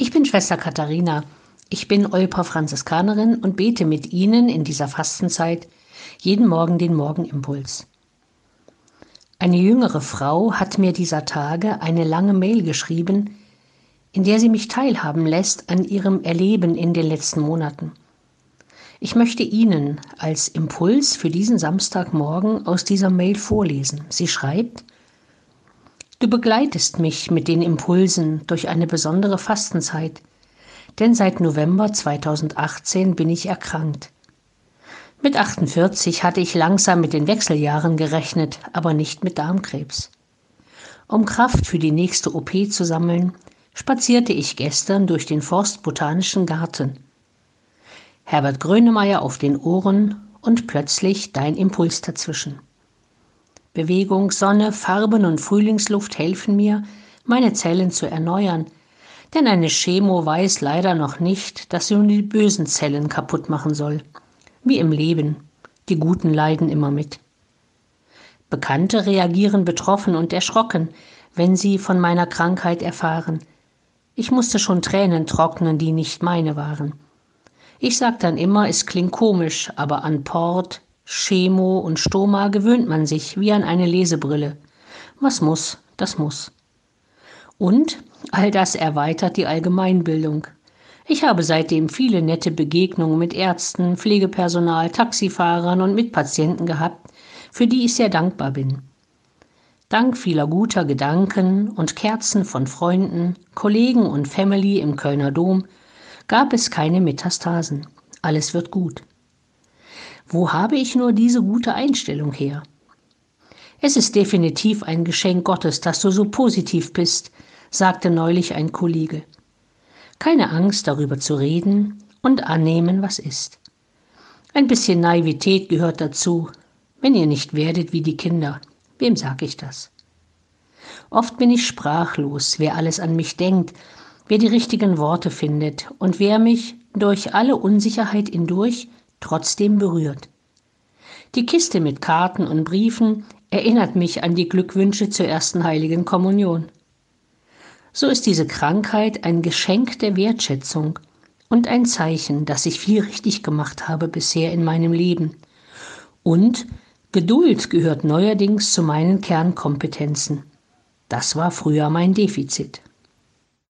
Ich bin Schwester Katharina. Ich bin Olpa Franziskanerin und bete mit Ihnen in dieser Fastenzeit jeden Morgen den Morgenimpuls. Eine jüngere Frau hat mir dieser Tage eine lange Mail geschrieben, in der sie mich teilhaben lässt an ihrem Erleben in den letzten Monaten. Ich möchte Ihnen als Impuls für diesen Samstagmorgen aus dieser Mail vorlesen. Sie schreibt, Du begleitest mich mit den Impulsen durch eine besondere Fastenzeit, denn seit November 2018 bin ich erkrankt. Mit 48 hatte ich langsam mit den Wechseljahren gerechnet, aber nicht mit Darmkrebs. Um Kraft für die nächste OP zu sammeln, spazierte ich gestern durch den Forstbotanischen Garten. Herbert Grönemeyer auf den Ohren und plötzlich dein Impuls dazwischen. Bewegung, Sonne, Farben und Frühlingsluft helfen mir, meine Zellen zu erneuern, denn eine Chemo weiß leider noch nicht, dass sie nur die bösen Zellen kaputt machen soll. Wie im Leben, die Guten leiden immer mit. Bekannte reagieren betroffen und erschrocken, wenn sie von meiner Krankheit erfahren. Ich musste schon Tränen trocknen, die nicht meine waren. Ich sag dann immer, es klingt komisch, aber an Port, Chemo und Stoma gewöhnt man sich wie an eine Lesebrille. Was muss, das muss. Und all das erweitert die Allgemeinbildung. Ich habe seitdem viele nette Begegnungen mit Ärzten, Pflegepersonal, Taxifahrern und Mitpatienten gehabt, für die ich sehr dankbar bin. Dank vieler guter Gedanken und Kerzen von Freunden, Kollegen und Family im Kölner Dom gab es keine Metastasen. Alles wird gut. Wo habe ich nur diese gute Einstellung her? Es ist definitiv ein Geschenk Gottes, dass du so positiv bist, sagte neulich ein Kollege. Keine Angst darüber zu reden und annehmen, was ist. Ein bisschen Naivität gehört dazu, wenn ihr nicht werdet wie die Kinder. Wem sag ich das? Oft bin ich sprachlos, wer alles an mich denkt, wer die richtigen Worte findet und wer mich durch alle Unsicherheit hindurch trotzdem berührt. Die Kiste mit Karten und Briefen erinnert mich an die Glückwünsche zur ersten heiligen Kommunion. So ist diese Krankheit ein Geschenk der Wertschätzung und ein Zeichen, dass ich viel richtig gemacht habe bisher in meinem Leben. Und Geduld gehört neuerdings zu meinen Kernkompetenzen. Das war früher mein Defizit.